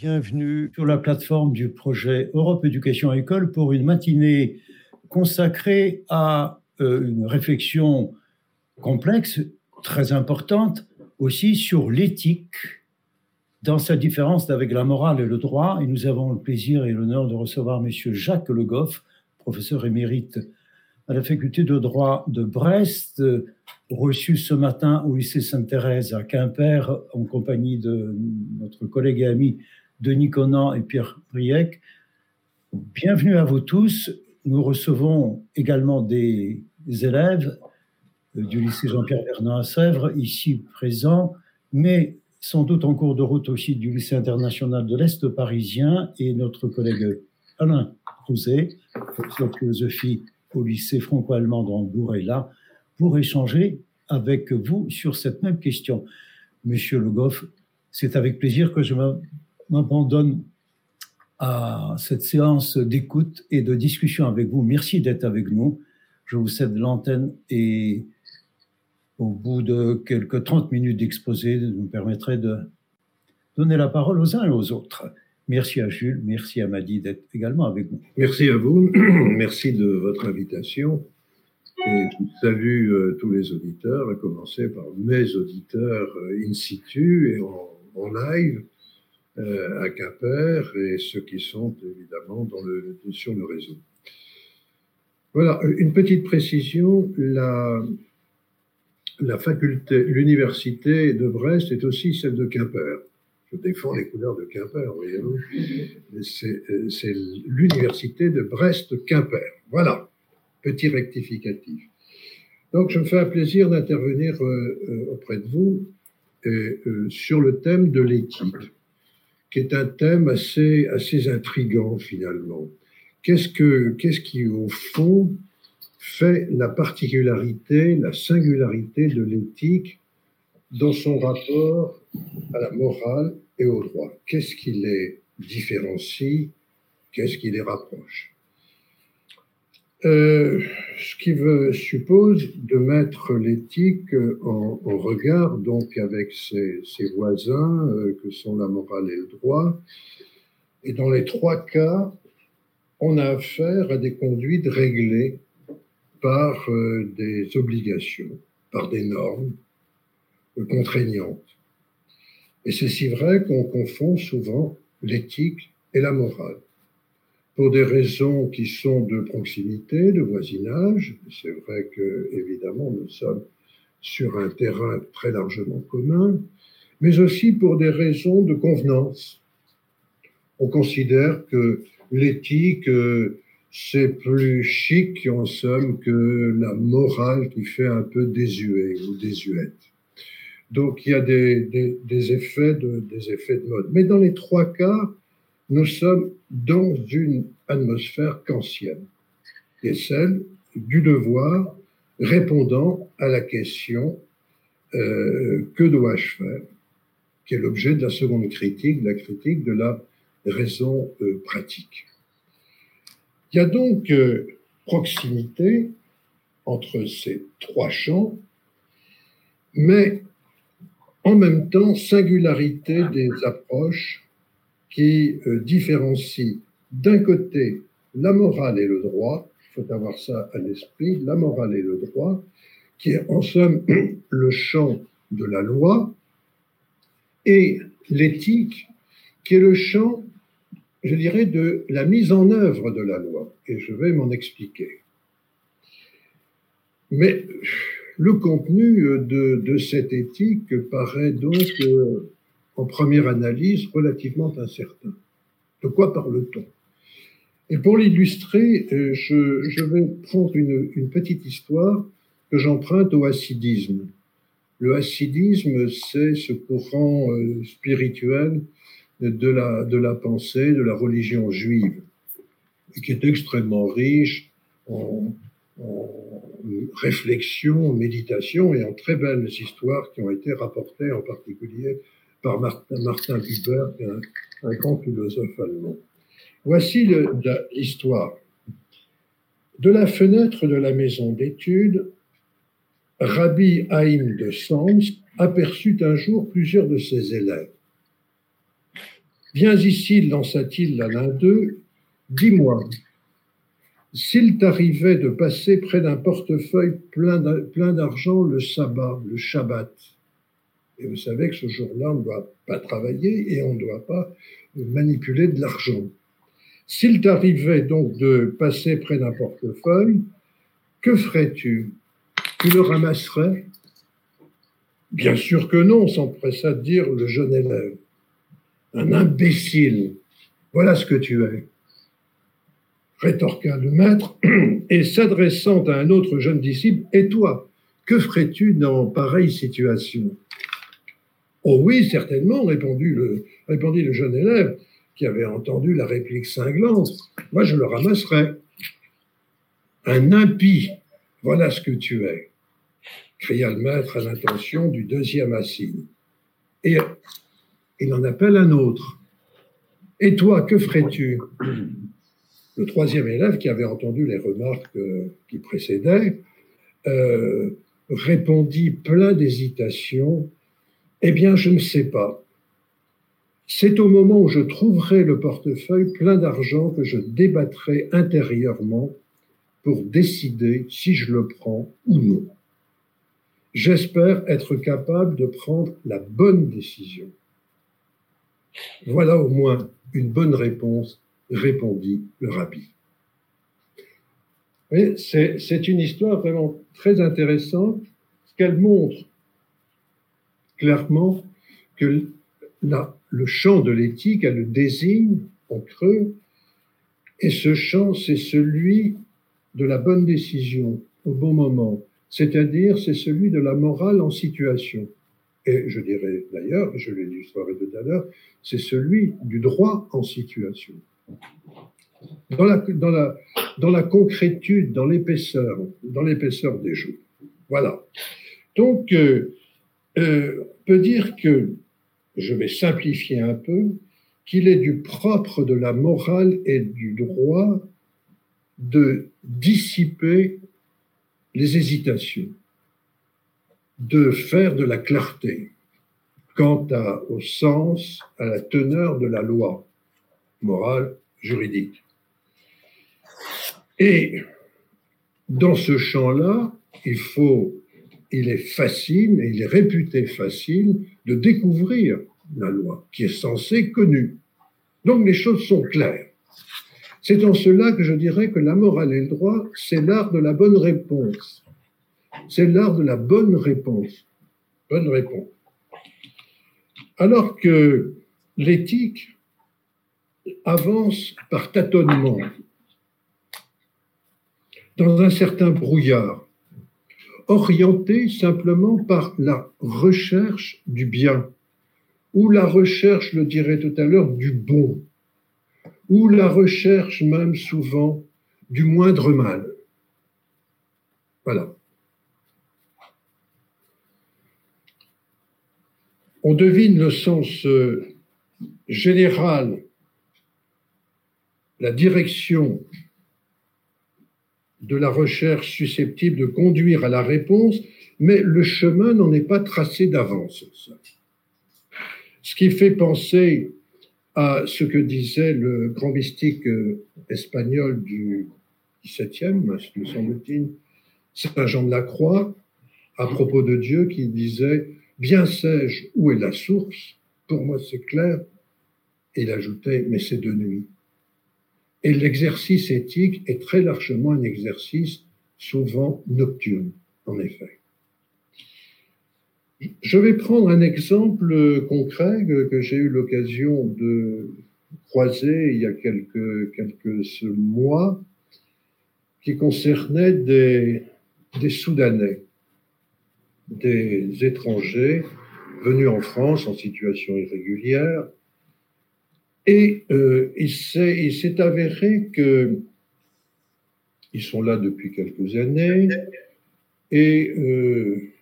Bienvenue sur la plateforme du projet Europe Éducation École pour une matinée consacrée à euh, une réflexion complexe, très importante aussi sur l'éthique dans sa différence avec la morale et le droit. Et nous avons le plaisir et l'honneur de recevoir M. Jacques Le Goff, professeur émérite à la faculté de droit de Brest, reçu ce matin au lycée Sainte-Thérèse à Quimper en compagnie de notre collègue et ami Denis Conan et Pierre Briec. Bienvenue à vous tous. Nous recevons également des élèves du lycée Jean-Pierre Vernon à Sèvres, ici présents, mais sans doute en cours de route aussi du lycée international de l'Est parisien et notre collègue Alain Crouzet, professeur de philosophie au lycée franco-allemand d'Hambourg est là pour échanger avec vous sur cette même question. Monsieur Le Goff, c'est avec plaisir que je m'abandonne à cette séance d'écoute et de discussion avec vous. Merci d'être avec nous. Je vous cède l'antenne et au bout de quelques 30 minutes d'exposé, nous permettrait de donner la parole aux uns et aux autres. Merci à Jules, merci à Madi d'être également avec nous. Merci à vous, merci de votre invitation. Et je salue euh, tous les auditeurs, à commencer par mes auditeurs euh, in situ et en, live euh, à Quimper et ceux qui sont évidemment sur le réseau. Voilà, une petite précision. La, faculté, l'université de Brest est aussi celle de Quimper. Je défends les couleurs de Quimper, voyez-vous. C'est l'université de Brest-Quimper. Voilà, petit rectificatif. Donc, je me fais un plaisir d'intervenir euh, euh, auprès de vous euh, sur le thème de l'éthique, qui est un thème assez, assez intrigant finalement. Qu'est-ce que, qu'est-ce qui, au fond, fait la particularité, la singularité de l'éthique dans son rapport à la morale et au droit? Qu'est-ce qui les différencie? Qu'est-ce qui les rapproche? Euh, ce qui veut, suppose de mettre l'éthique en, regard donc avec ses, voisins euh, que sont la morale et le droit. Et dans les trois cas, on a affaire à des conduites réglées par euh, des obligations, par des normes euh, contraignantes. Et c'est si vrai qu'on confond souvent l'éthique et la morale. Pour des raisons qui sont de proximité, de voisinage, c'est vrai que, évidemment, nous sommes sur un terrain très largement commun, mais aussi pour des raisons de convenance. On considère que l'éthique c'est plus chic en somme que la morale qui fait un peu désuet ou désuète. Donc il y a des effets de mode. Mais dans les trois cas, nous sommes dans une atmosphère kantienne, qui est celle du devoir répondant à la question euh, que dois-je faire, qui est l'objet de la seconde critique, la critique de la raison euh, pratique. Il y a donc euh, proximité entre ces trois champs, mais en même temps singularité des approches qui euh, différencient d'un côté la morale et le droit, il faut avoir ça à l'esprit, la morale et le droit, qui est en somme le champ de la loi, et l'éthique, qui est le champ je dirais, de la mise en œuvre de la loi. Et je vais m'en expliquer. Mais le contenu de, cette éthique paraît donc, euh, en première analyse, relativement incertain. De quoi parle-t-on? Et pour l'illustrer, euh, je, vais prendre une, petite histoire que j'emprunte au hassidisme. Le hassidisme, c'est ce courant euh, spirituel de la, de la pensée, de la religion juive, qui est extrêmement riche en, en réflexion, en méditation et en très belles histoires qui ont été rapportées en particulier par Martin, Buber, un, un grand philosophe allemand. Voici l'histoire. De la fenêtre de la maison d'études, Rabbi Haïm de Sens aperçut un jour plusieurs de ses élèves Viens ici, lança-t-il à l'un d'eux, dis-moi, s'il t'arrivait de passer près d'un portefeuille plein d'argent le sabbat, le Shabbat, et vous savez que ce jour-là, on ne doit pas travailler et on ne doit pas manipuler de l'argent. S'il t'arrivait donc de passer près d'un portefeuille, que ferais-tu? Tu le ramasserais? Bien sûr que non, s'empressa de dire le jeune élève. Un imbécile, voilà ce que tu es. Rétorqua le maître, et s'adressant à un autre jeune disciple, Et toi, que ferais-tu dans pareille situation? Oh oui, certainement, répondit le, jeune élève, qui avait entendu la réplique cinglante. Moi, je le ramasserais. Un impie, voilà ce que tu es, cria le maître à l'intention du deuxième assis. Et il en appelle un autre. Et toi, que ferais-tu? Le troisième élève, qui avait entendu les remarques euh, qui précédaient, euh, répondit plein d'hésitation eh bien, je ne sais pas. C'est au moment où je trouverai le portefeuille plein d'argent que je débattrai intérieurement pour décider si je le prends ou non. J'espère être capable de prendre la bonne décision. Voilà au moins une bonne réponse, répondit le rabbi. C'est une histoire vraiment très intéressante, qu'elle montre clairement que le champ de l'éthique a le désigne en creux, et ce champ, c'est celui de la bonne décision au bon moment, c'est-à-dire c'est celui de la morale en situation. Et je dirais d'ailleurs, je l'illustrerai tout à l'heure, c'est celui du droit en situation. Dans la, dans la, dans la concrétude, dans l'épaisseur, dans l'épaisseur des jours. Voilà. Donc, euh, euh, peut dire que, je vais simplifier un peu, qu'il est du propre de la morale et du droit de dissiper les hésitations, de faire de la clarté quant au sens, à la teneur de la loi morale, juridique. Et dans ce champ-là, il faut il est facile, et il est réputé facile de découvrir la loi, qui est censée connue. Donc les choses sont claires. C'est en cela que je dirais que la morale et le droit, c'est l'art de la bonne réponse. C'est l'art de la bonne réponse. Bonne réponse. Alors que l'éthique avance par tâtonnement, dans un certain brouillard, orienté simplement par la recherche du bien, ou la recherche, le dirais tout à l'heure, du bon, ou la recherche même souvent du moindre mal. Voilà. On devine le sens euh, général, la direction de la recherche susceptible de conduire à la réponse, mais le chemin n'en est pas tracé d'avance. Ce qui fait penser à ce que disait le grand mystique euh, espagnol du XVIIe, me semble-t-il, Saint Jean de la Croix, à propos de Dieu, qui disait Bien sais-je où est la source Pour moi, c'est clair. Il ajoutait Mais c'est de nuit. Et l'exercice éthique est très largement un exercice souvent nocturne, en effet. Je vais prendre un exemple concret que j'ai eu l'occasion de croiser il y a quelques, quelques mois, qui concernait des, des Soudanais, des étrangers venus en France en situation irrégulière, et euh, il s'est avéré que ils sont là depuis quelques années. Et euh,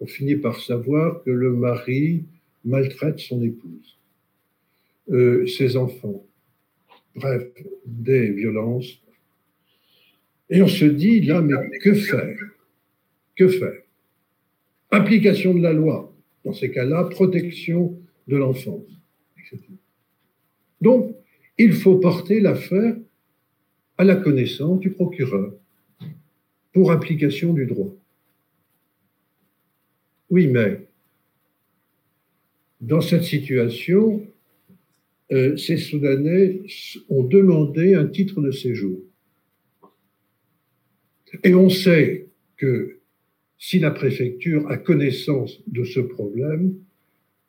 on finit par savoir que le mari maltraite son épouse, euh, ses enfants, bref, des violences. Et on se dit là, mais que faire? Que faire? Application de la loi, dans ces cas-là, protection de l'enfance. Donc, il faut porter l'affaire à la connaissance du procureur pour application du droit. Oui, mais dans cette situation, euh, ces Soudanais ont demandé un titre de séjour. Et on sait que si la préfecture a connaissance de ce problème,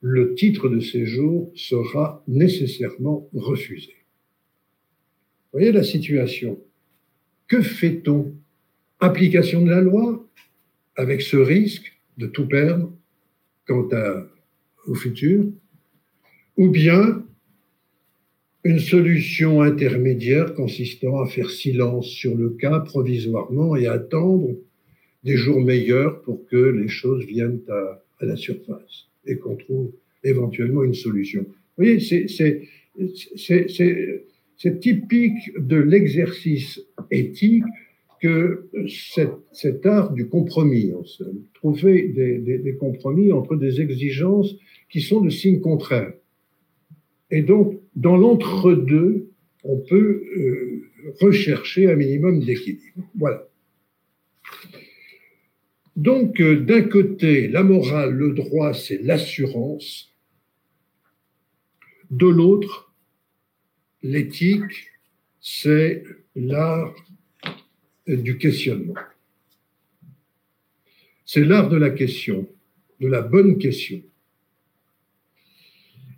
le titre de séjour sera nécessairement refusé. Voyez la situation. Que fait-on? Application de la loi? Avec ce risque de tout perdre? Quant au futur, ou bien une solution intermédiaire consistant à faire silence sur le cas provisoirement et attendre des jours meilleurs pour que les choses viennent à, la surface? Et qu'on trouve éventuellement une solution. Vous voyez, c'est typique de l'exercice éthique que cet, art du compromis, trouver des, compromis entre des exigences qui sont de signes contraires. Et donc, dans l'entre-deux, on peut euh, rechercher un minimum d'équilibre. Voilà. Donc, euh, d'un côté, la morale, le droit, c'est l'assurance. De l'autre, l'éthique, c'est l'art du questionnement. C'est l'art de la question, de la bonne question.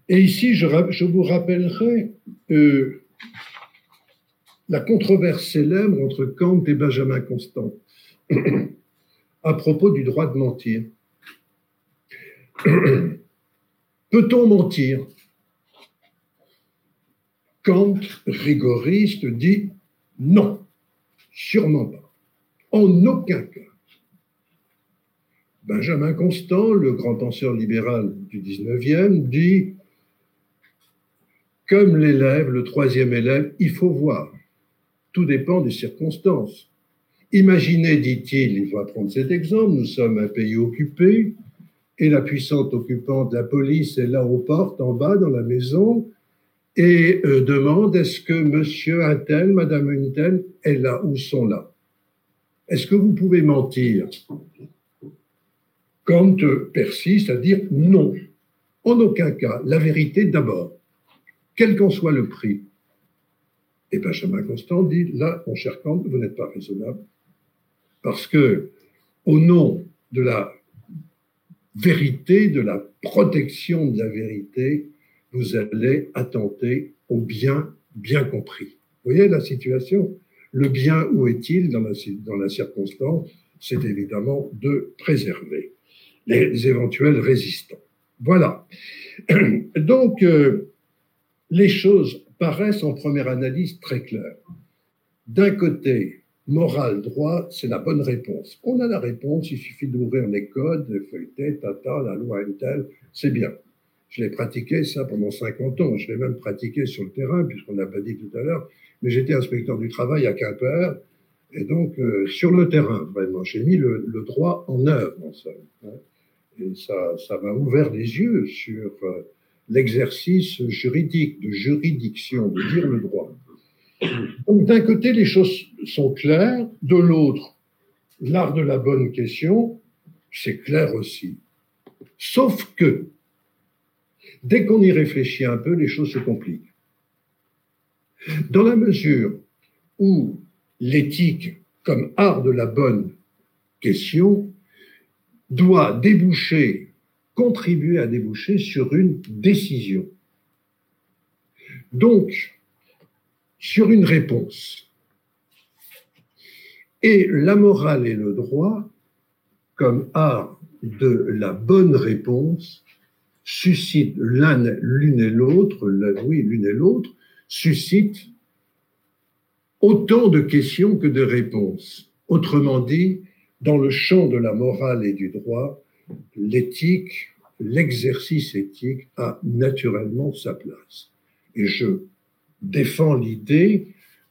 Et ici, je, vous rappellerai euh, la controverse célèbre entre Kant et Benjamin Constant à propos du droit de mentir. Peut-on mentir? Kant, rigoriste, dit non. Sûrement pas. En aucun cas. Benjamin Constant, le grand penseur libéral du 19e, dit Comme l'élève, le troisième élève, il faut voir. Tout dépend des circonstances. Imaginez, dit-il, il faut prendre cet exemple, nous sommes un pays occupé et la puissante occupante, la police, est là aux portes, en bas, dans la maison, et euh, demande est-ce que monsieur un tel, madame est là ou sont là? Est-ce que vous pouvez mentir? Kant persiste à dire non. En aucun cas, la vérité d'abord, quel qu'en soit le prix. Et Benjamin Constant dit là, mon cher Kant, vous n'êtes pas raisonnable, parce que au nom de la vérité, de la protection de la vérité, vous allez attenter au bien bien compris. Vous voyez la situation? Le bien, où est-il dans la, circonstance? C'est évidemment de préserver les éventuels résistants. Voilà. Donc, euh, les choses paraissent en première analyse très claires. D'un côté, morale, droit, c'est la bonne réponse. On a la réponse, il suffit d'ouvrir les codes, de feuilleter, tata, la loi est telle, c'est bien. Je l'ai pratiqué ça pendant 50 ans. Je l'ai même pratiqué sur le terrain, puisqu'on n'a pas dit tout à l'heure. Mais j'étais inspecteur du travail à Quimper. Et donc, euh, sur le terrain, vraiment, j'ai mis le, droit en œuvre, en somme. Hein. Et ça, ça m'a ouvert les yeux sur euh, l'exercice juridique, de juridiction, de dire le droit. Donc, d'un côté, les choses sont claires. De l'autre, l'art de la bonne question, c'est clair aussi. Sauf que, Dès qu'on y réfléchit un peu, les choses se compliquent. Dans la mesure où l'éthique, comme art de la bonne question, doit déboucher, contribuer à déboucher sur une décision. Donc, sur une réponse. Et la morale et le droit, comme art de la bonne réponse, suscite l'une et l'autre, oui, l'une et l'autre, suscite autant de questions que de réponses. Autrement dit, dans le champ de la morale et du droit, l'éthique, l'exercice éthique a naturellement sa place. Et je défends l'idée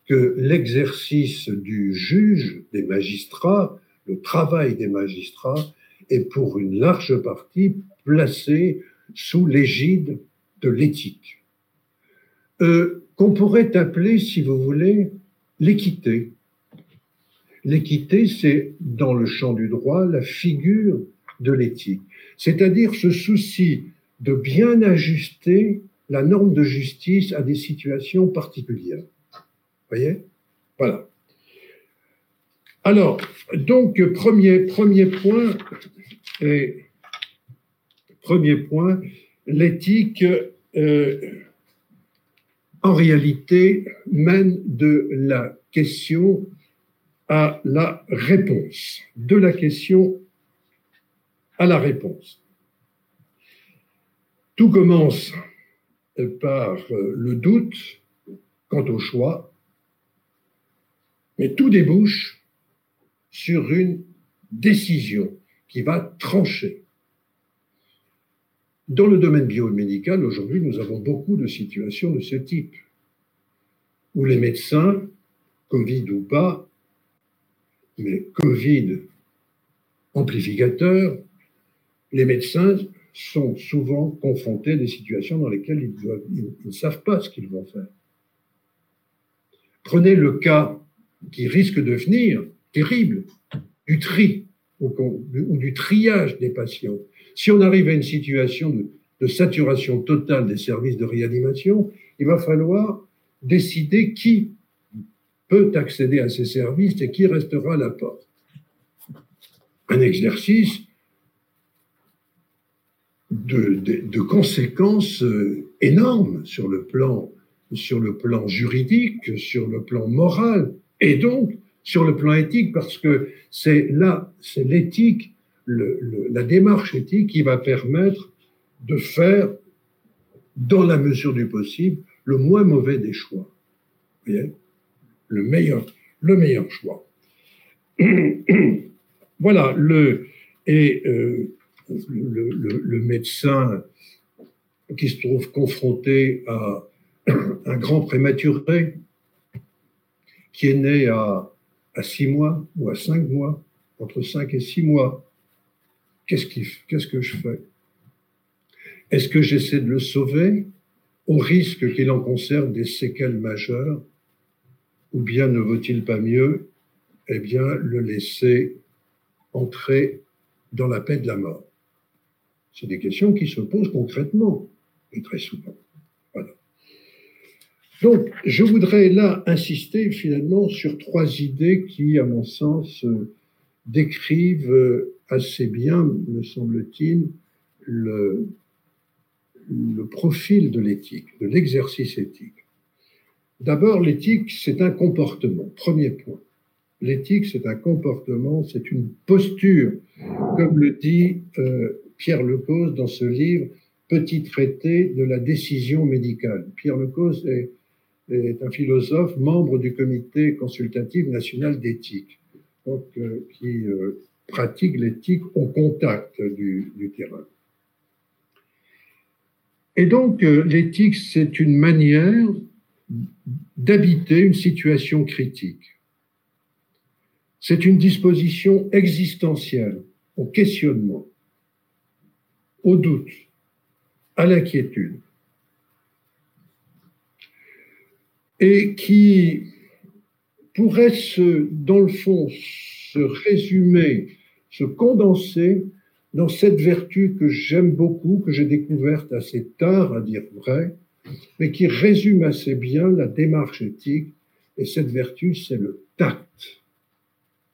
que l'exercice du juge, des magistrats, le travail des magistrats est pour une large partie placé sous l'égide de l'éthique. euh, qu'on pourrait appeler, si vous voulez, l'équité. L'équité, c'est dans le champ du droit la figure de l'éthique, c'est-à-dire ce souci de bien ajuster la norme de justice à des situations particulières. Voyez? Voilà. Alors, donc, premier, premier point, et, premier point, l'éthique, euh, en réalité, mène de la question à la réponse, de la question à la réponse. Tout commence par le doute quant au choix, mais tout débouche sur une décision qui va trancher. Dans le domaine biomédical, aujourd'hui, nous avons beaucoup de situations de ce type, où les médecins, Covid ou pas, mais Covid amplificateur, les médecins sont souvent confrontés à des situations dans lesquelles ils, ne savent pas ce qu'ils vont faire. Prenez le cas qui risque de venir terrible du tri ou, du triage des patients. Si on arrive à une situation de, de saturation totale des services de réanimation, il va falloir décider qui peut accéder à ces services et qui restera à la porte. Un exercice de, conséquences euh, énormes sur le plan sur le plan juridique, sur le plan moral, et donc sur le plan éthique, parce que c'est là, c'est l'éthique, le, la démarche éthique qui va permettre de faire, dans la mesure du possible, le moins mauvais des choix. Vous le meilleur, le meilleur choix. voilà, le, et euh, le, médecin qui se trouve confronté à un grand prématuré qui est né à, à six mois ou à cinq mois, entre cinq et six mois. Qu'est-ce, qu'est-ce que je fais? Est-ce que j'essaie de le sauver au risque qu'il en conserve des séquelles majeures? Ou bien ne vaut-il pas mieux, eh bien, le laisser entrer dans la paix de la mort? C'est des questions qui se posent concrètement et très souvent. Donc, je voudrais là insister finalement sur trois idées qui, à mon sens, euh, décrivent euh, assez bien, me semble-t-il, le, le profil de l'éthique, de l'exercice éthique. D'abord, l'éthique, c'est un comportement, premier point. L'éthique, c'est un comportement, c'est une posture, comme le dit euh, Pierre Lecause dans ce livre, Petit traité de la décision médicale. Pierre Lecause est un philosophe, membre du comité consultatif national d'éthique, euh, qui euh, pratique l'éthique au contact du, du, terrain. Et donc, euh, l'éthique, c'est une manière d'habiter une situation critique. C'est une disposition existentielle au questionnement, au doute, à l'inquiétude. et qui pourrait se, dans le fond, se résumer, se condenser dans cette vertu que j'aime beaucoup, que j'ai découverte assez tard, à dire vrai, mais qui résume assez bien la démarche éthique. Et cette vertu, c'est le tact.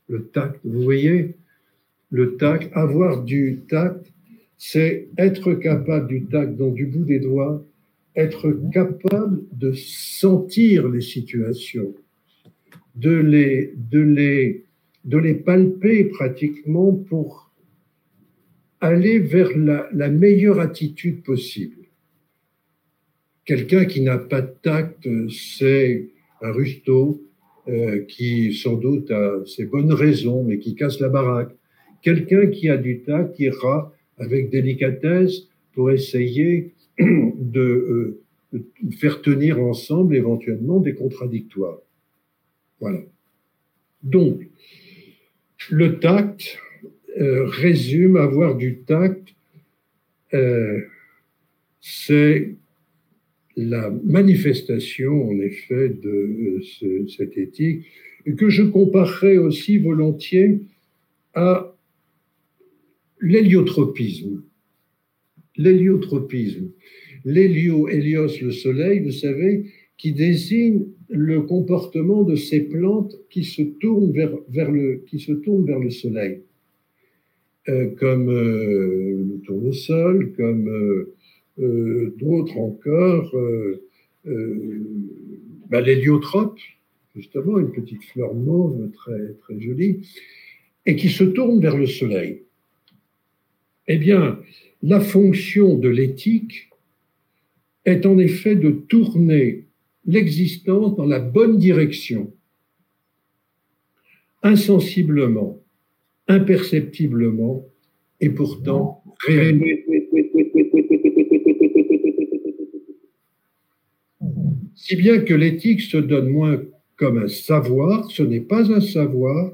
Le tact, vous voyez, le tact, avoir du tact, c'est être capable du tact, donc du bout des doigts, être capable de sentir les situations, de les, de les, de les palper pratiquement pour aller vers la, meilleure attitude possible. Quelqu'un qui n'a pas de tact, c'est un rusto euh, qui sans doute a ses bonnes raisons, mais qui casse la baraque. Quelqu'un qui a du tact ira avec délicatesse pour essayer de, euh, faire tenir ensemble éventuellement des contradictoires. Voilà. Donc, le tact euh, résume avoir du tact, euh, c'est la manifestation, en effet, de cette éthique, que je comparerais aussi volontiers à l'héliotropisme. L'héliotropisme. L'hélio, hélios, le soleil, vous savez, qui désigne le comportement de ces plantes qui se tournent vers, le, soleil, euh, comme euh, le tournesol, comme euh, d'autres encore, bah, l'héliotrope, justement, une petite fleur mauve très, très jolie, et qui se tourne vers le soleil. Eh bien, la fonction de l'éthique est en effet de tourner l'existence dans la bonne direction, insensiblement, imperceptiblement, et pourtant Si bien que l'éthique se donne moins comme un savoir, ce n'est pas un savoir,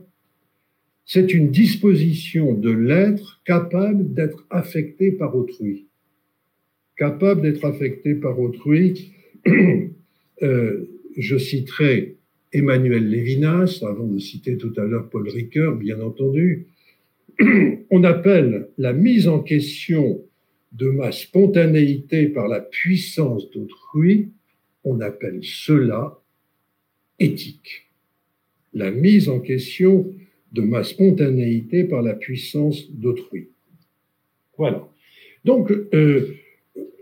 c'est une disposition de l'être capable d'être affecté par autrui. Capable d'être affecté par autrui. Euh, je citerai Emmanuel Lévinas, avant de citer tout à l'heure Paul Ricoeur, bien entendu. On appelle la mise en question de ma spontanéité par la puissance d'autrui, on appelle cela éthique. La mise en question de ma spontanéité par la puissance d'autrui. Voilà. Donc, euh,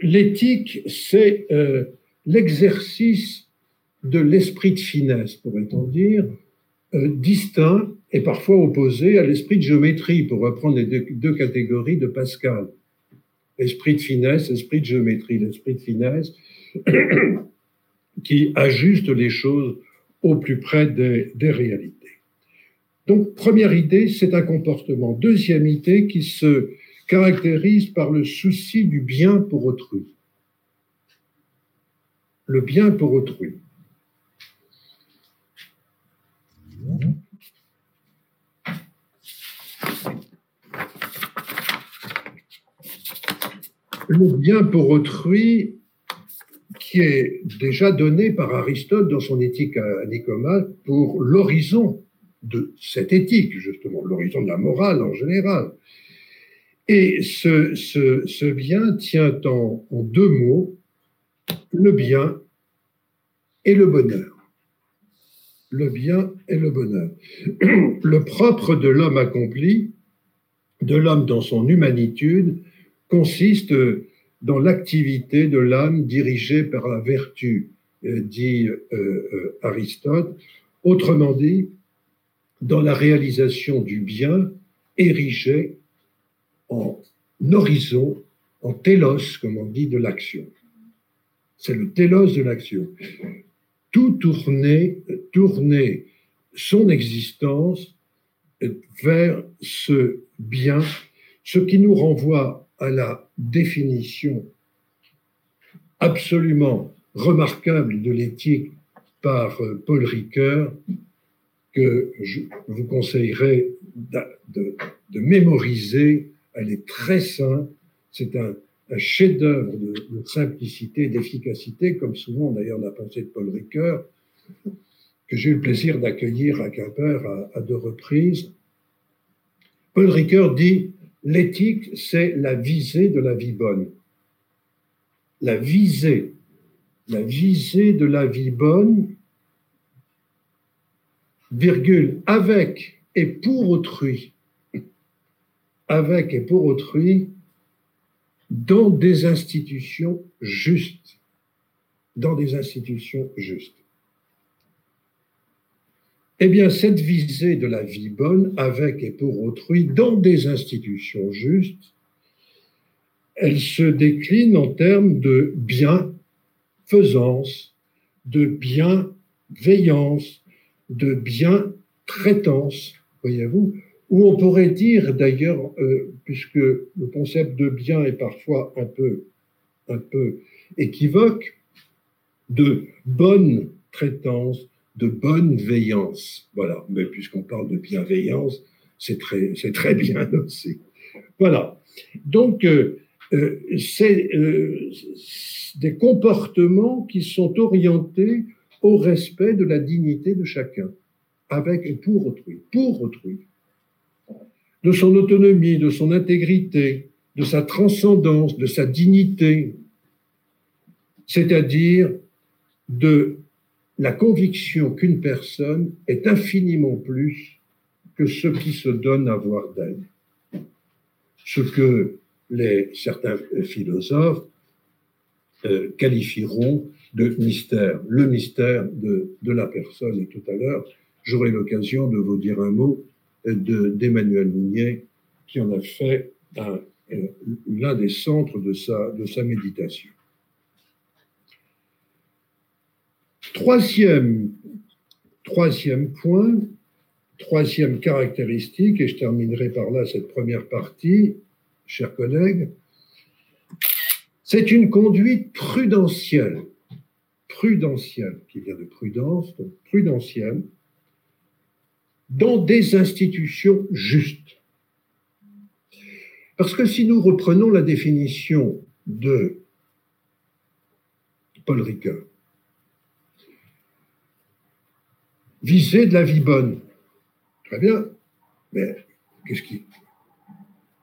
l'éthique, c'est euh, l'exercice de l'esprit de finesse, pourrait-on dire, euh, distinct et parfois opposé à l'esprit de géométrie, pour reprendre les deux, catégories de Pascal. Esprit de finesse, esprit de géométrie. L'esprit de finesse qui ajuste les choses au plus près des réalités. Donc, première idée, c'est un comportement. Deuxième idée qui se caractérise par le souci du bien pour autrui. Le bien pour autrui. Le bien pour autrui qui est déjà donné par Aristote dans son éthique à Nicomède pour l'horizon de cette éthique, justement, l'horizon de la morale en général. Et ce, ce, bien tient en, en, deux mots, le bien et le bonheur. Le bien et le bonheur. Le propre de l'homme accompli, de l'homme dans son humanitude, consiste dans l'activité de l'âme dirigée par la vertu, euh, dit euh, euh, Aristote. Autrement dit, dans la réalisation du bien érigé en horizon, en télos, comme on dit, de l'action. C'est le télos de l'action. Tout tourner, tourner son existence vers ce bien, ce qui nous renvoie à la définition absolument remarquable de l'éthique par Paul Ricoeur, que je vous conseillerais de, mémoriser. Elle est très simple. C'est un, chef-d'œuvre de, simplicité, d'efficacité, comme souvent d'ailleurs la pensée de Paul Ricoeur, que j'ai eu le plaisir d'accueillir à Quimper à, à, deux reprises. Paul Ricoeur dit l'éthique, c'est la visée de la vie bonne. La visée, la visée de la vie bonne virgule, avec et pour autrui, avec et pour autrui, dans des institutions justes, dans des institutions justes. Eh bien, cette visée de la vie bonne, avec et pour autrui, dans des institutions justes, elle se décline en termes de bienfaisance, de bienveillance, de bien-traitance, voyez-vous, ou on pourrait dire d'ailleurs, euh, puisque le concept de bien est parfois un peu, un peu équivoque, de bonne traitance, de bonne veillance. Voilà, mais puisqu'on parle de bienveillance, c'est très, c'est très bien aussi. Voilà. Donc, euh, euh, c'est des comportements qui sont orientés au respect de la dignité de chacun, avec et pour autrui, pour autrui, de son autonomie, de son intégrité, de sa transcendance, de sa dignité, c'est-à-dire de la conviction qu'une personne est infiniment plus que ce qui se donne à voir d'elle. Ce que les, certains philosophes euh, qualifieront de mystère, le mystère de, la personne. Et tout à l'heure, j'aurai l'occasion de vous dire un mot d'Emmanuel Mounier, qui en a fait euh, l'un des centres de sa, méditation. Troisième point, troisième caractéristique, et je terminerai par là cette première partie, chers collègues, c'est une conduite prudentielle, prudentielle, qui vient de prudence, donc prudentielle, dans des institutions justes. Parce que si nous reprenons la définition de Paul Ricoeur, viser de la vie bonne. Très bien, mais qu'est-ce qui.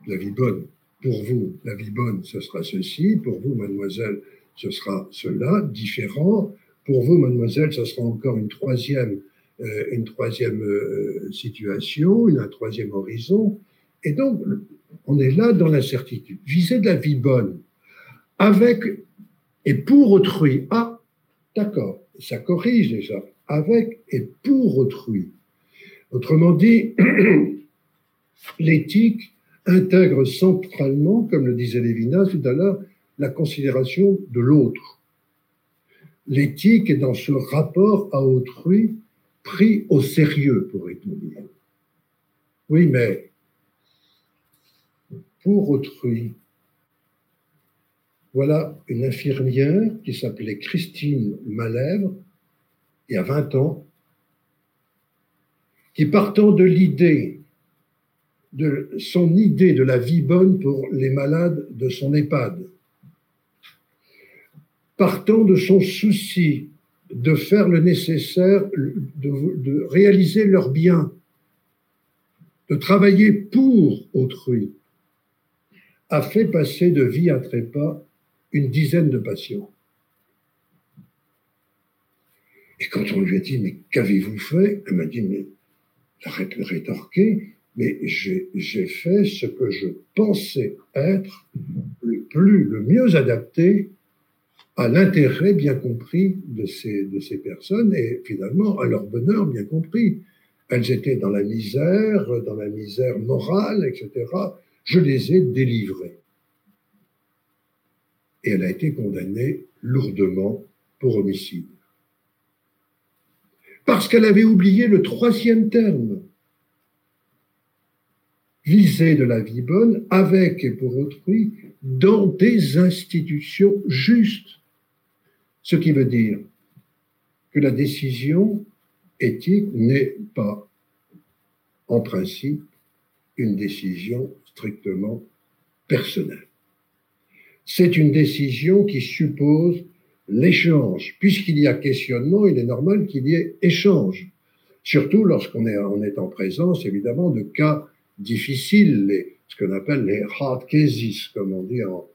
La vie bonne, pour vous, la vie bonne, ce sera ceci, pour vous, mademoiselle, ce sera cela, différent. Pour vous, mademoiselle, ce sera encore une troisième, euh, une troisième euh, situation, un troisième horizon. Et donc, on est là dans l'incertitude. Viser de la vie bonne, avec et pour autrui. Ah, d'accord, ça corrige déjà avec et pour autrui. Autrement dit, l'éthique intègre centralement, comme le disait Lévinas tout à l'heure, la considération de l'autre. L'éthique est dans ce rapport à autrui pris au sérieux, pourrait-on dire. Oui, mais pour autrui, voilà une infirmière qui s'appelait Christine Malèvre, il y a 20 ans, qui partant de l'idée, de son idée de la vie bonne pour les malades de son EHPAD, partant de son souci de faire le nécessaire, de, réaliser leur bien, de travailler pour autrui, a fait passer de vie à trépas une dizaine de patients. Et quand on lui a dit, mais qu'avez-vous fait? Elle m'a dit, mais, rétorqué, mais j'ai fait ce que je pensais être le plus, le mieux adapté à l'intérêt bien compris de ces, personnes et finalement à leur bonheur bien compris. Elles étaient dans la misère, dans la misère morale, etc. Je les ai délivrées. Et elle a été condamnée lourdement pour homicide parce qu'elle avait oublié le troisième terme. Viser de la vie bonne avec et pour autrui dans des institutions justes. Ce qui veut dire que la décision éthique n'est pas, en principe, une décision strictement personnelle. C'est une décision qui suppose l'échange. Puisqu'il y a questionnement, il est normal qu'il y ait échange. Surtout lorsqu'on est, en présence, évidemment, de cas difficiles, les, ce qu'on appelle les hard cases, comme on dit en,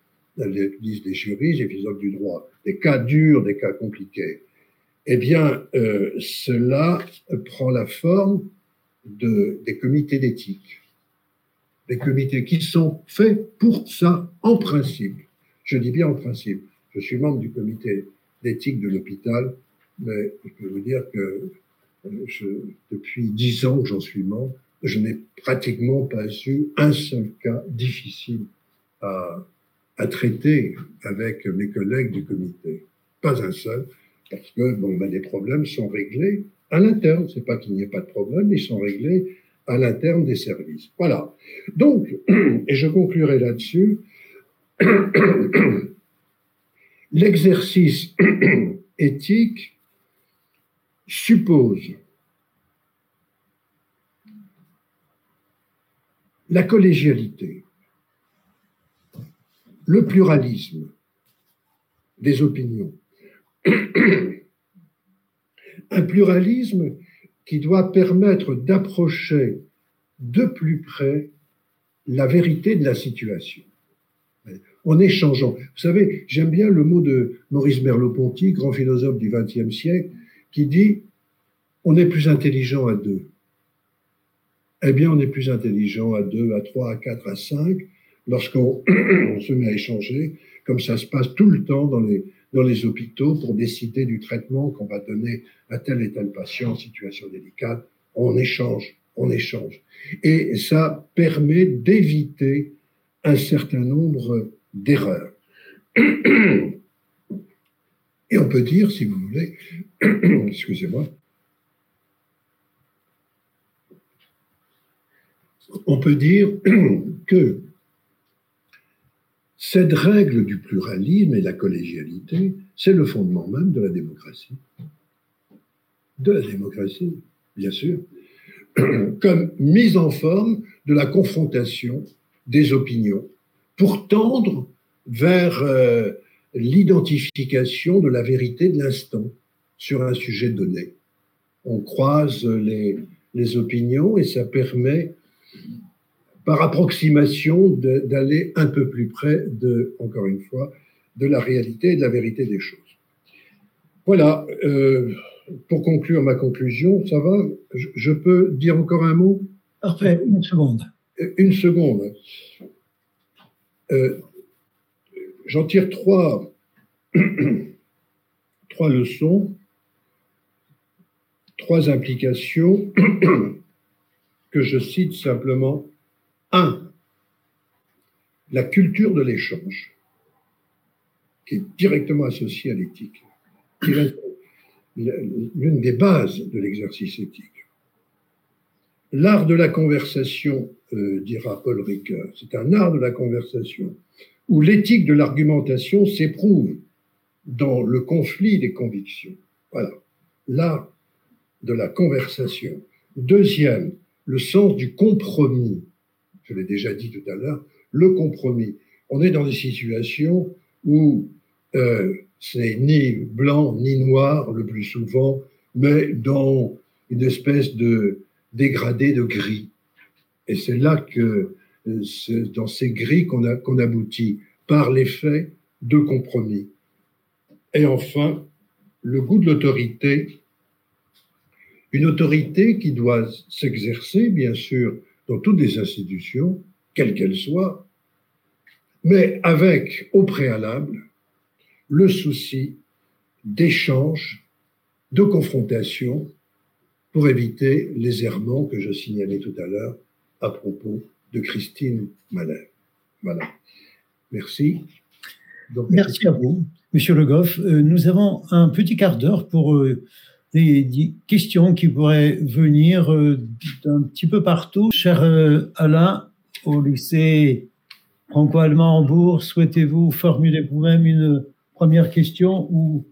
disent des juristes, des philosophes du droit, des cas durs, des cas compliqués. Eh bien, euh, cela prend la forme de, des comités d'éthique. Des comités qui sont faits pour ça, en principe. Je dis bien en principe. Je suis membre du comité d'éthique de l'hôpital, mais je peux vous dire que euh, depuis dix ans que j'en suis membre, je n'ai pratiquement pas eu un seul cas difficile à, à, traiter avec mes collègues du comité. Pas un seul, parce que bon, ben, les problèmes sont réglés à l'interne. C'est pas qu'il n'y ait pas de problème, ils sont réglés à l'interne des services. Voilà. Donc, et je conclurai là-dessus. L'exercice éthique suppose la collégialité, le pluralisme des opinions. Un pluralisme qui doit permettre d'approcher de plus près la vérité de la situation. En échangeant. Vous savez, j'aime bien le mot de Maurice Merleau-Ponty, grand philosophe du XXe siècle, qui dit on est plus intelligent à deux. Eh bien, on est plus intelligent à deux, à trois, à quatre, à cinq, lorsqu'on se met à échanger, comme ça se passe tout le temps dans les, hôpitaux pour décider du traitement qu'on va donner à tel et tel patient en situation délicate. On échange, on échange. Et ça permet d'éviter un certain nombre d'erreurs. Et on peut dire, si vous voulez, excusez-moi, on peut dire que cette règle du pluralisme et de la collégialité, c'est le fondement même de la démocratie. De la démocratie, bien sûr. Comme mise en forme de la confrontation des opinions pour tendre vers euh, l'identification de la vérité de l'instant sur un sujet donné. On croise les, les opinions et ça permet par approximation d'aller un peu plus près de, encore une fois, de la réalité et de la vérité des choses. Voilà, euh, pour conclure ma conclusion, ça va? Je, peux dire encore un mot? Parfait, une seconde. Une seconde. Euh, j'en tire trois, trois leçons, trois implications que je cite simplement un, la culture de l'échange, qui est directement associée à l'éthique, qui est l'une des bases de l'exercice éthique. L'art de la conversation, euh, dira Paul Ricoeur, c'est un art de la conversation où l'éthique de l'argumentation s'éprouve dans le conflit des convictions. Voilà, l'art de la conversation. Deuxième, le sens du compromis je l'ai déjà dit tout à l'heure, le compromis. On est dans des situations où euh, ce n'est ni blanc ni noir le plus souvent, mais dans une espèce de dégradé de gris. Et c'est là que, euh, dans ces gris qu'on aboutit par l'effet de compromis. Et enfin, le goût de l'autorité, une autorité qui doit s'exercer, bien sûr, dans toutes les institutions, quelles qu'elles soient, mais avec au préalable le souci d'échange, de confrontation, pour éviter les errements que je signalais tout à l'heure à propos de Christine Malher. Voilà. Merci. merci à vous, Monsieur Le Goff. Euh, nous avons un petit quart d'heure pour euh, des, questions qui pourraient venir euh, d'un petit peu partout. Cher euh, Alain, au lycée franco-allemand Hambourg, souhaitez-vous formuler vous-même une première question ou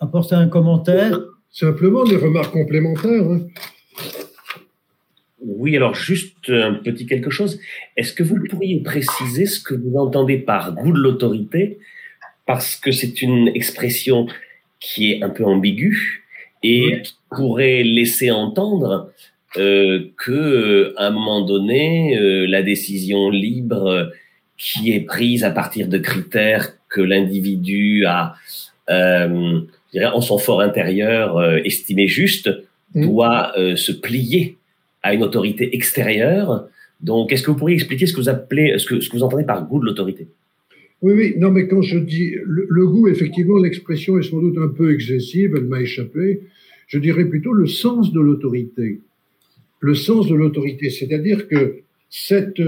apporter un commentaire? Simplement des remarques complémentaires. Hein. Oui, alors juste un petit quelque chose. Est-ce que vous pourriez préciser ce que vous entendez par goût de l'autorité Parce que c'est une expression qui est un peu ambiguë et qui pourrait laisser entendre euh, que euh, à un moment donné, euh, la décision libre qui est prise à partir de critères que l'individu a, euh, en son fort intérieur, euh, estimé juste, mmh. doit se plier à une autorité extérieure. Donc, est-ce que vous pourriez expliquer ce que vous appelez, ce que, ce que vous entendez par goût de l'autorité? Oui, oui, non, mais quand je dis le, goût, effectivement, l'expression est sans doute un peu excessive, elle m'a échappé. Je dirais plutôt le sens de l'autorité. Le sens de l'autorité, c'est-à-dire que cette,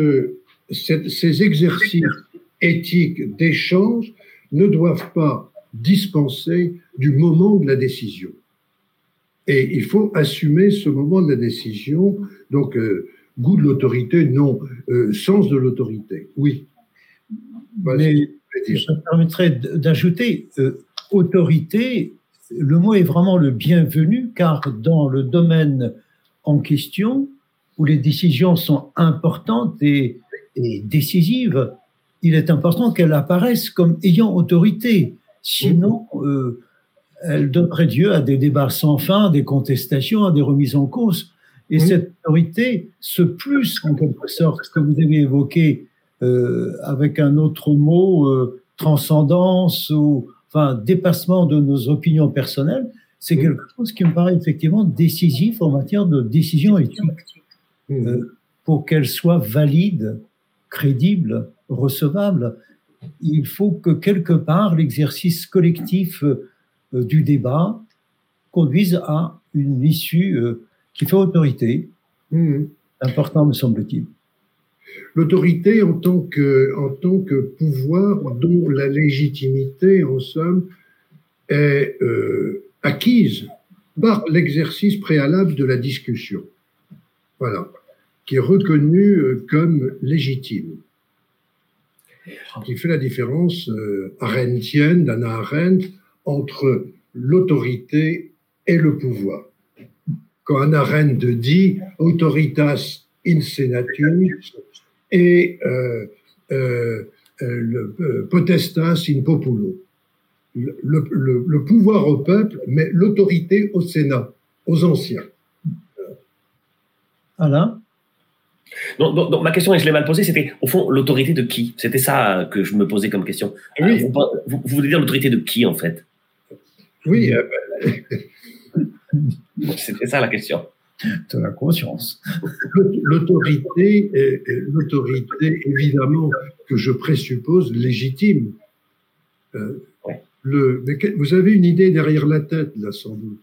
ces exercices éthiques d'échange ne doivent pas dispenser du moment de la décision. Et il faut assumer ce moment de la décision. Donc, euh, goût de l'autorité, non. Euh, sens de l'autorité, oui. Mais ça permettrait d'ajouter euh, autorité. Le mot est vraiment le bienvenu car dans le domaine en question, où les décisions sont importantes et, décisives, il est important qu'elle apparaisse comme ayant autorité. Sinon, euh, elle donnerait lieu à des débats sans fin, à des contestations, à des remises en cause. Et cette autorité, ce plus, en quelque sorte, que vous avez évoqué euh, avec un autre mot, euh, transcendance ou enfin dépassement de nos opinions personnelles, c'est quelque chose qui me paraît effectivement décisif en matière de décision éthique. Euh, pour qu'elle soit valide, crédible, recevable, il faut que quelque part l'exercice collectif euh, du débat conduise à une issue euh, qui fait autorité. Important, me semble-t-il. L'autorité en, tant que, pouvoir dont la légitimité, en somme, est euh, acquise par l'exercice préalable de la discussion. Voilà. Qui est reconnu comme légitime qui fait la différence euh, arendtienne, d'Anna Arendt, entre l'autorité et le pouvoir. Quand Anna Arendt dit autoritas in senatus et euh, euh, le, euh, potestas in populo. Le, le, le, pouvoir au peuple, mais l'autorité au Sénat, aux anciens. Alain? Donc, ma question, et je l'ai mal posée, c'était au fond l'autorité de qui? C'était ça que je me posais comme question. Oui. Euh, vous, voulez dire l'autorité de qui en fait? Oui. Euh, c'était ça la question. De la conscience. L'autorité, l'autorité évidemment que je présuppose légitime. Euh, le, mais vous avez une idée derrière la tête là sans doute.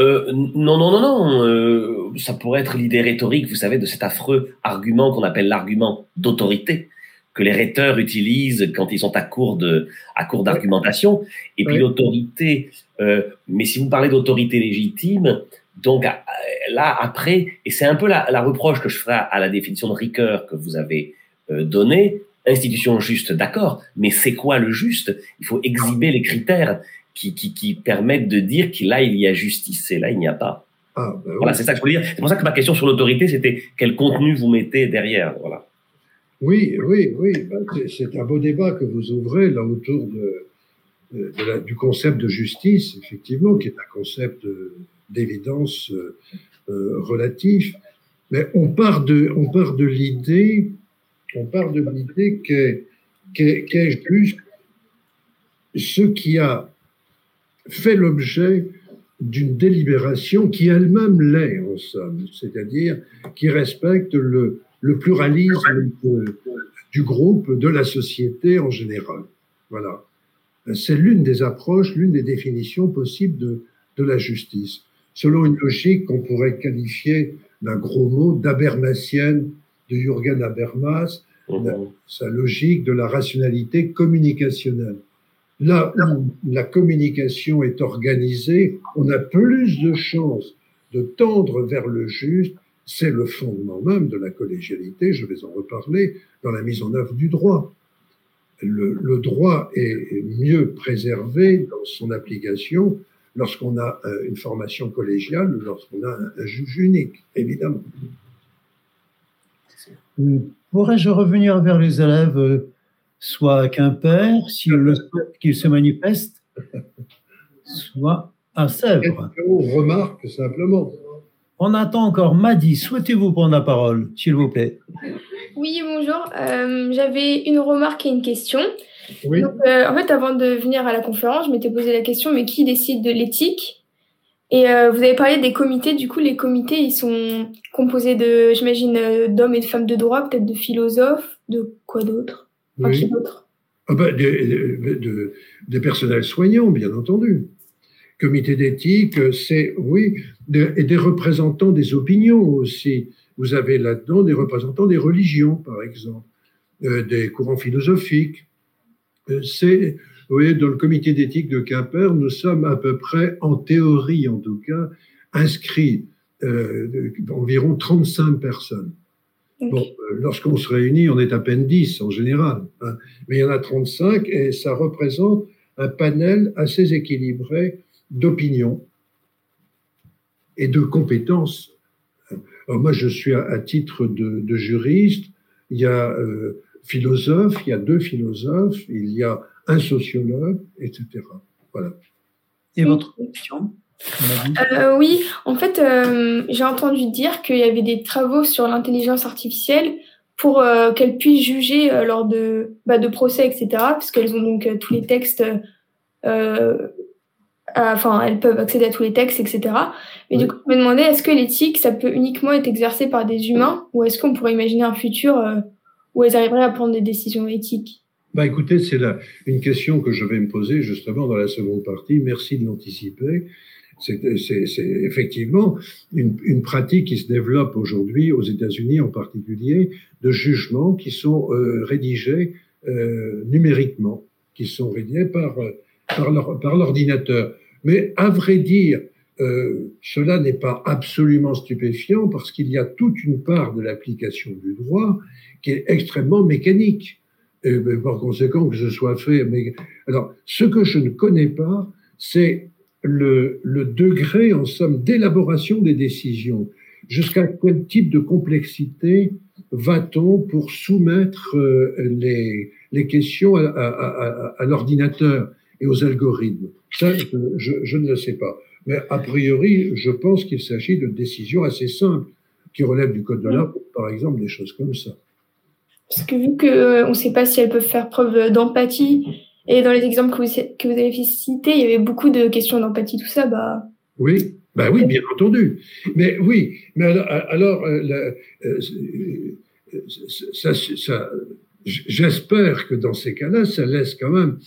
Euh, non, non, non, non. Euh, ça pourrait être l'idée rhétorique, vous savez, de cet affreux argument qu'on appelle l'argument d'autorité que les rhéteurs utilisent quand ils sont à court de à court d'argumentation. Et puis l'autorité. Euh, mais si vous parlez d'autorité légitime, donc là après, et c'est un peu la, la, reproche que je ferai à la définition de Ricoeur que vous avez donnée. Institution juste, d'accord, mais c'est quoi le juste? Il faut exhiber les critères qui, qui, permettent de dire que là, il y a justice et là, il n'y a pas. Ah, ben voilà, c'est ça que je voulais dire. C'est pour ça que ma question sur l'autorité, c'était quel contenu vous mettez derrière. Voilà. Oui, oui, oui. Ben, c'est un beau débat que vous ouvrez là autour de, du concept de justice, effectivement, qui est un concept d'évidence euh, euh, relatif. Mais on part de, on part de l'idée, on part de l'idée qu'est qu juste ce qui a fait l'objet d'une délibération qui elle-même l'est, en somme, c'est-à-dire qui respecte le, le pluralisme du groupe, de la société en général. Voilà. C'est l'une des approches, l'une des définitions possibles de, de la justice. Selon une logique qu'on pourrait qualifier d'un gros mot, d'Abermasienne, de Jürgen Habermas, mmh. sa logique de la rationalité communicationnelle. Là où la communication est organisée, on a plus de chances de tendre vers le juste. C'est le fondement même de la collégialité, je vais en reparler, dans la mise en œuvre du droit. Le, droit est mieux préservé dans son application lorsqu'on a euh, une formation collégiale, lorsqu'on a un, juge unique, évidemment. Pourrais-je revenir vers les élèves euh, soit à Quimper, s'il le souhaite qu'il se manifeste, soit à Sèvres? On remarque simplement? On attend encore Madi. Souhaitez-vous prendre la parole, s'il vous plaît? Oui, bonjour. Euh, j'avais une remarque et une question. Oui. Euh, en fait, avant de venir à la conférence, je m'étais posé la question, mais qui décide de l'éthique? Et euh, vous avez parlé des comités. Du coup, les comités, ils sont composés de, j'imagine, d'hommes et de femmes de droit, peut-être de philosophes, de quoi d'autre? Oui. Ah ben, des, des, personnels soignants, bien entendu. Comité d'éthique, c'est, oui, et des représentants des opinions aussi. Vous avez là-dedans des représentants des religions, par exemple, euh, des courants philosophiques. C'est, vous voyez, dans le comité d'éthique de Quimper, nous sommes à peu près, en théorie en tout cas, inscrits euh, environ 35 personnes. Bon, euh, lorsqu'on se réunit, on est à peine 10 en général, hein. mais il y en a 35 et ça représente un panel assez équilibré d'opinions et de compétences. Alors moi, je suis à, titre de, juriste. Il y a euh, philosophes, il y a deux philosophes, il y a un sociologue, etc. Voilà. Et votre question euh, oui, en fait, euh, j'ai entendu dire qu'il y avait des travaux sur l'intelligence artificielle pour euh, qu'elle puisse juger lors de, bah, de procès, etc. Puisqu'elles ont donc tous les textes, enfin, elles peuvent accéder à tous les textes, etc. Mais du coup, je me demandais, est-ce que l'éthique, ça peut uniquement être exercé par des humains ou est-ce qu'on pourrait imaginer un futur où elles arriveraient à prendre des décisions éthiques bah écoutez, c'est là une question que je vais me poser justement dans la seconde partie. Merci de l'anticiper. C'est effectivement une, pratique qui se développe aujourd'hui aux États-Unis en particulier de jugements qui sont euh, rédigés euh, numériquement, qui sont rédigés par, euh, par l'ordinateur. Mais à vrai dire, euh, cela n'est pas absolument stupéfiant parce qu'il y a toute une part de l'application du droit qui est extrêmement mécanique. Et par conséquent, que ce soit fait. Alors, ce que je ne connais pas, c'est le, degré, en somme, d'élaboration des décisions. Jusqu'à quel type de complexité va-t-on pour soumettre euh, les, questions à, l'ordinateur et aux algorithmes? Ça, je, ne le sais pas. Mais a priori, je pense qu'il s'agit de décisions assez simples qui relèvent du code de l'art, par exemple, des choses comme ça. Parce que vu qu'on euh, ne sait pas si elles peuvent faire preuve d'empathie, et dans les exemples que vous, que vous avez cités, il y avait beaucoup de questions d'empathie, tout ça, bah. Oui, bah oui, bien entendu. Mais oui, mais alors, euh, euh, ça, ça, j'espère que dans ces cas-là, ça laisse quand même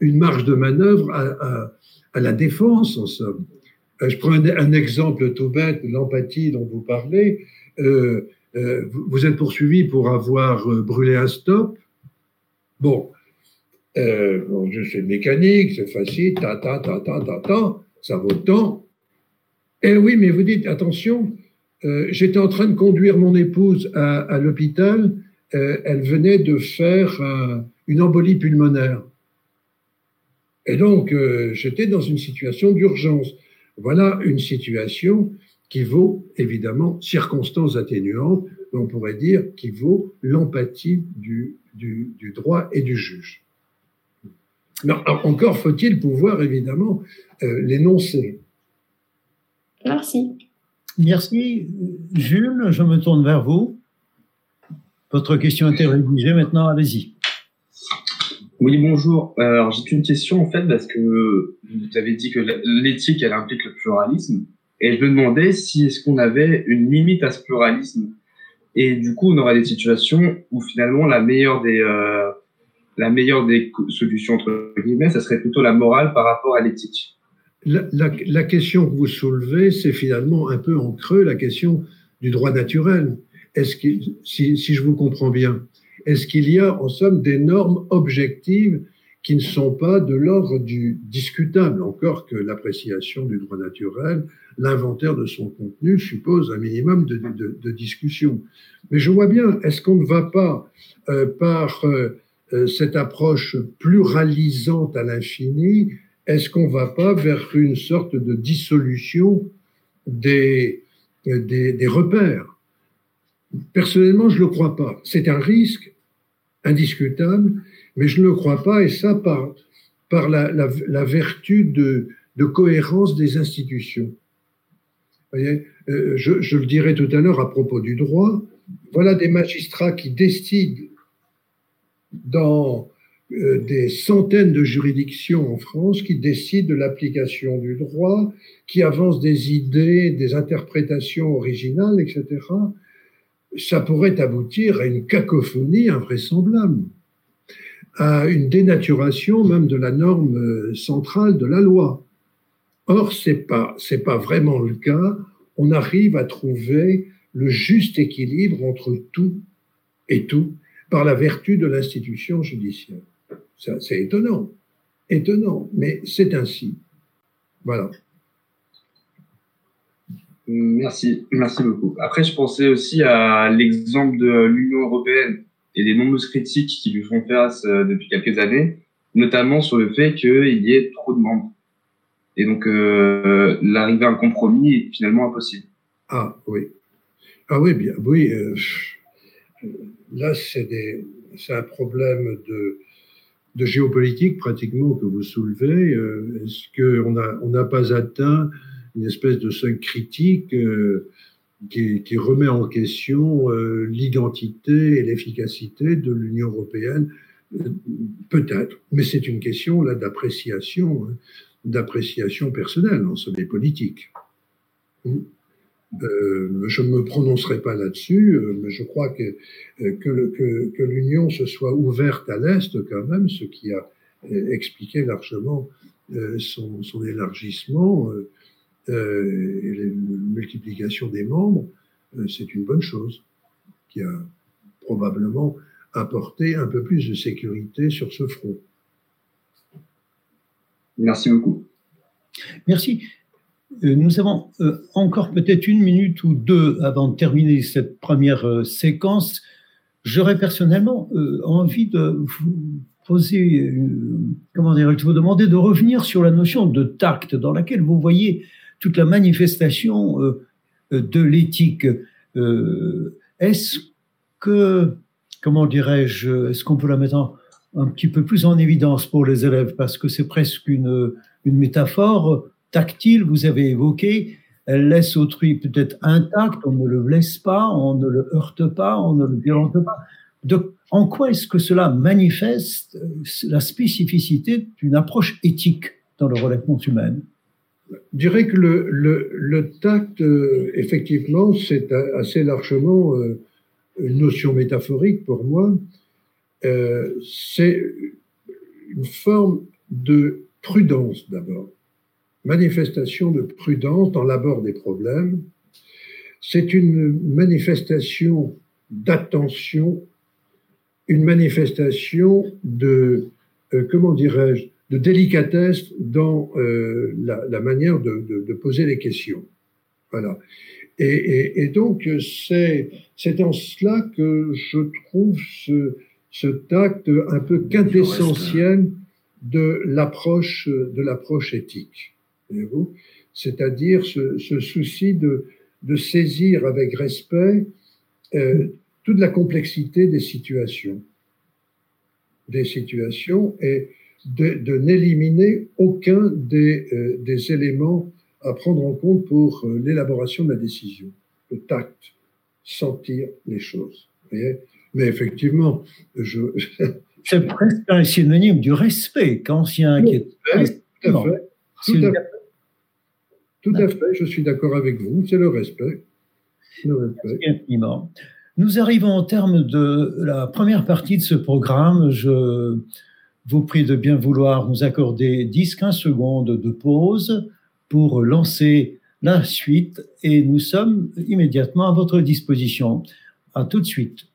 une marge de manœuvre à, à, à la défense, en somme. Je prends un, exemple tout bête, l'empathie dont vous parlez. Euh, euh, vous êtes poursuivi pour avoir euh, brûlé un stop. Bon, euh, bon je sais mécanique, c'est facile, ta, ta, ta, ta, ta, ta, ça vaut temps. Eh oui, mais vous dites, attention, euh, j'étais en train de conduire mon épouse à, à l'hôpital, euh, elle venait de faire une embolie pulmonaire. Et donc, j'étais dans une situation d'urgence. Voilà une situation qui vaut évidemment circonstances atténuantes, on pourrait dire qui vaut l'empathie du, du, du, droit et du juge. Mais encore faut-il pouvoir évidemment euh, l'énoncer. Merci. Merci. Jules, je me tourne vers vous. Votre question est rédigée maintenant, allez-y. Oui, bonjour. Alors, j'ai une question en fait parce que vous avez dit que l'éthique, elle implique le pluralisme. Et je me demandais si est-ce qu'on avait une limite à ce pluralisme. Et du coup, on aurait des situations où finalement la meilleure des euh, la meilleure des solutions entre guillemets, ça serait plutôt la morale par rapport à l'éthique. La, la, la, question que vous soulevez, c'est finalement un peu en creux la question du droit naturel. Est-ce que, si, si je vous comprends bien, est-ce qu'il y a en somme des normes objectives qui ne sont pas de l'ordre du discutable, encore que l'appréciation du droit naturel, l'inventaire de son contenu suppose un minimum de, discussion. Mais je vois bien, est-ce qu'on ne va pas, euh, par euh, euh, cette approche pluralisante à l'infini, est-ce qu'on ne va pas vers une sorte de dissolution des repères? Personnellement, je ne le crois pas. C'est un risque indiscutable, mais je ne le crois pas, et ça par, la, vertu de, cohérence des institutions. Euh, je, je, le dirai tout à l'heure à propos du droit. Voilà des magistrats qui décident dans euh, des centaines de juridictions en France qui décident de l'application du droit, qui avancent des idées, des interprétations originales, etc. Ça pourrait aboutir à une cacophonie invraisemblable à une dénaturation même de la norme euh, centrale de la loi. Or, c'est pas, c'est pas vraiment le cas. On arrive à trouver le juste équilibre entre tout et tout par la vertu de l'institution judiciaire. C'est étonnant, étonnant, mais c'est ainsi. Voilà. Merci, merci beaucoup. Après, je pensais aussi à l'exemple de l'Union européenne et des nombreuses critiques qui lui font face euh, depuis quelques années, notamment sur le fait qu'il y ait trop de membres. Et donc, euh, l'arrivée à un compromis est finalement impossible. Ah oui. Ah oui, bien, oui. Euh, là, c'est un problème de, géopolitique pratiquement que vous soulevez. Euh, est-ce qu'on n'a on n'a pas atteint une espèce de seuil critique euh, qui, remet en question euh, l'identité et l'efficacité de l'Union européenne Peut-être, mais c'est une question là d'appréciation, hein, d'appréciation personnelle, en somme politique. Euh, je ne me prononcerai pas là-dessus, euh, mais je crois que, euh, que, l'Union se soit ouverte à l'Est quand même, ce qui a expliqué largement son, élargissement et la multiplication des membres, c'est une bonne chose qui a probablement apporté un peu plus de sécurité sur ce front. Merci beaucoup. Merci. Euh, nous avons euh, encore peut-être une minute ou deux avant de terminer cette première euh, séquence. J'aurais personnellement envie de vous poser, comment dire, je vous demander de revenir sur la notion de tact dans laquelle vous voyez toute la manifestation de l'éthique. Est-ce que, comment dirais-je, est-ce qu'on peut la mettre un petit peu plus en évidence pour les élèves? Parce que c'est presque une, une métaphore tactile, vous avez évoqué, elle laisse autrui peut-être intact, on ne le blesse pas, on ne le heurte pas, on ne le violente pas. En quoi est-ce que cela manifeste la spécificité d'une approche éthique dans le relation humaine Je dirais que le, tact, euh, effectivement, c'est assez largement euh, une notion métaphorique pour moi. Euh, c'est une forme de prudence d'abord manifestation de prudence dans l'abord des problèmes. C'est une manifestation d'attention, une manifestation de, comment dirais-je, de délicatesse dans euh, la, la, manière de, de, de, poser les questions. Voilà. Et, et, et donc, c'est, c'est en cela que je trouve ce, ce tact un peu quintessentiel de l'approche, de l'approche éthique c'est-à-dire ce, souci de, saisir avec respect euh, toute la complexité des situations, des situations et de, n'éliminer aucun euh, des, éléments à prendre en compte pour euh, l'élaboration de la décision. Le tact, sentir les choses. Mais effectivement, je... c'est presque un synonyme du respect qu'ancien qui est. Tout à fait. Tout à fait. Tout à fait, je suis d'accord avec vous, c'est le respect. Le respect. Nous arrivons au terme de la première partie de ce programme. Je vous prie de bien vouloir nous accorder 10-15 secondes de pause pour lancer la suite et nous sommes immédiatement à votre disposition. À tout de suite.